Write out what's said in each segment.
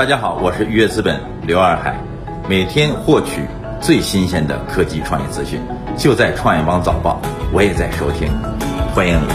大家好，我是愉悦资本刘二海，每天获取最新鲜的科技创业资讯，就在创业邦早报，我也在收听，欢迎你。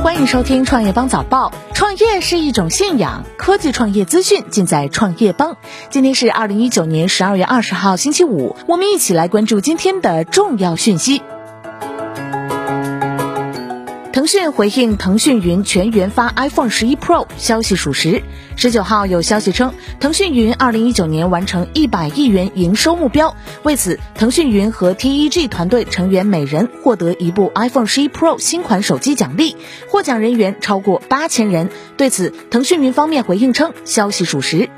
欢迎收听创业邦早报。创业是一种信仰，科技创业资讯尽在创业邦。今天是二零一九年十二月二十号星期五，我们一起来关注今天的重要讯息。腾讯回应腾讯云全员发 iPhone 十一 Pro，消息属实。十九号有消息称，腾讯云二零一九年完成一百亿元营收目标，为此，腾讯云和 TEG 团队成员每人获得一部 iPhone 十一 Pro 新款手机奖励，获奖人员超过八千人。对此，腾讯云方面回应称，消息属实。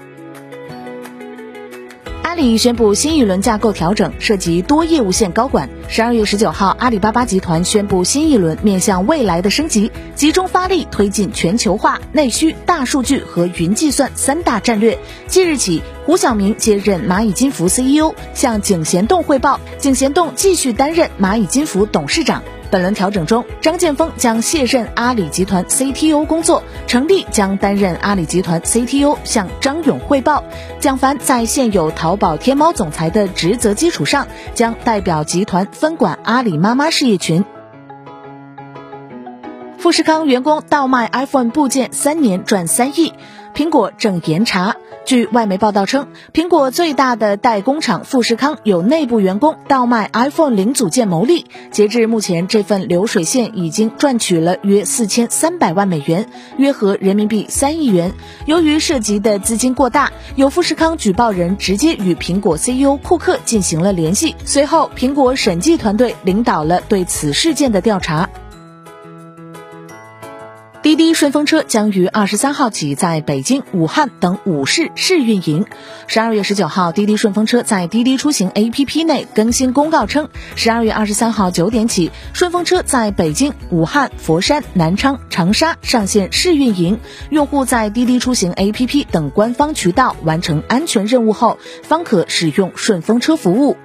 阿里宣布新一轮架构调整，涉及多业务线高管。十二月十九号，阿里巴巴集团宣布新一轮面向未来的升级，集中发力推进全球化、内需、大数据和云计算三大战略。即日起，胡晓明接任蚂蚁金服 CEO，向井贤栋汇报，井贤栋继续担任蚂蚁金服董事长。本轮调整中，张建峰将卸任阿里集团 CTO 工作，程立将担任阿里集团 CTO，向张勇汇报。蒋凡在现有淘宝天猫总裁的职责基础上，将代表集团分管阿里妈妈事业群。富士康员工倒卖 iPhone 部件三年赚三亿，苹果正严查。据外媒报道称，苹果最大的代工厂富士康有内部员工倒卖 iPhone 零组件牟利。截至目前，这份流水线已经赚取了约四千三百万美元，约合人民币三亿元。由于涉及的资金过大，有富士康举报人直接与苹果 CEO 库克进行了联系。随后，苹果审计团队领导了对此事件的调查。滴滴顺风车将于二十三号起在北京、武汉等五市试运营。十二月十九号，滴滴顺风车在滴滴出行 APP 内更新公告称，十二月二十三号九点起，顺风车在北京、武汉、佛山、南昌、长沙上线试运营。用户在滴滴出行 APP 等官方渠道完成安全任务后，方可使用顺风车服务。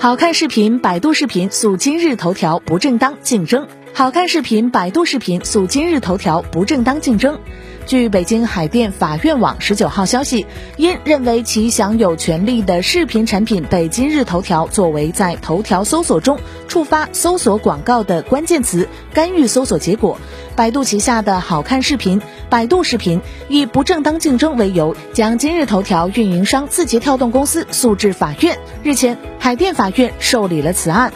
好看视频，百度视频诉今日头条不正当竞争。好看视频，百度视频诉今日头条不正当竞争。据北京海淀法院网十九号消息，因认为其享有权利的视频产品被今日头条作为在头条搜索中触发搜索广告的关键词，干预搜索结果，百度旗下的好看视频、百度视频以不正当竞争为由，将今日头条运营商字节跳动公司诉至法院。日前，海淀法院受理了此案。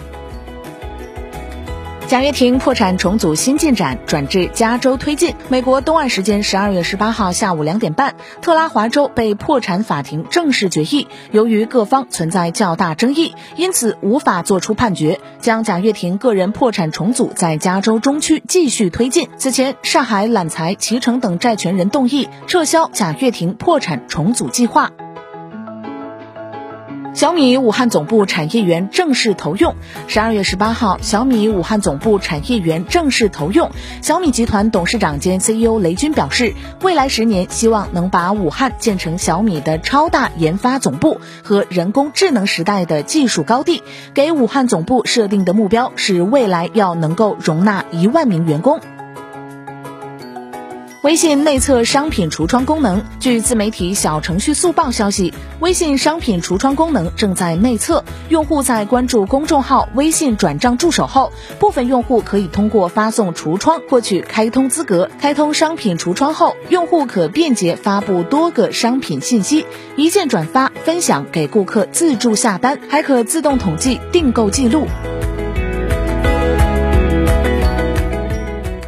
贾跃亭破产重组新进展转至加州推进。美国东岸时间十二月十八号下午两点半，特拉华州被破产法庭正式决议，由于各方存在较大争议，因此无法作出判决，将贾跃亭个人破产重组在加州中区继续推进。此前，上海揽财、脐橙等债权人动议撤销贾跃亭破产重组计划。小米武汉总部产业园正式投用。十二月十八号，小米武汉总部产业园正式投用。小米集团董事长兼 CEO 雷军表示，未来十年希望能把武汉建成小米的超大研发总部和人工智能时代的技术高地。给武汉总部设定的目标是未来要能够容纳一万名员工。微信内测商品橱窗功能。据自媒体小程序速报消息，微信商品橱窗功能正在内测。用户在关注公众号“微信转账助手”后，部分用户可以通过发送橱窗获取开通资格。开通商品橱窗后，用户可便捷发布多个商品信息，一键转发分享给顾客自助下单，还可自动统计订购记录。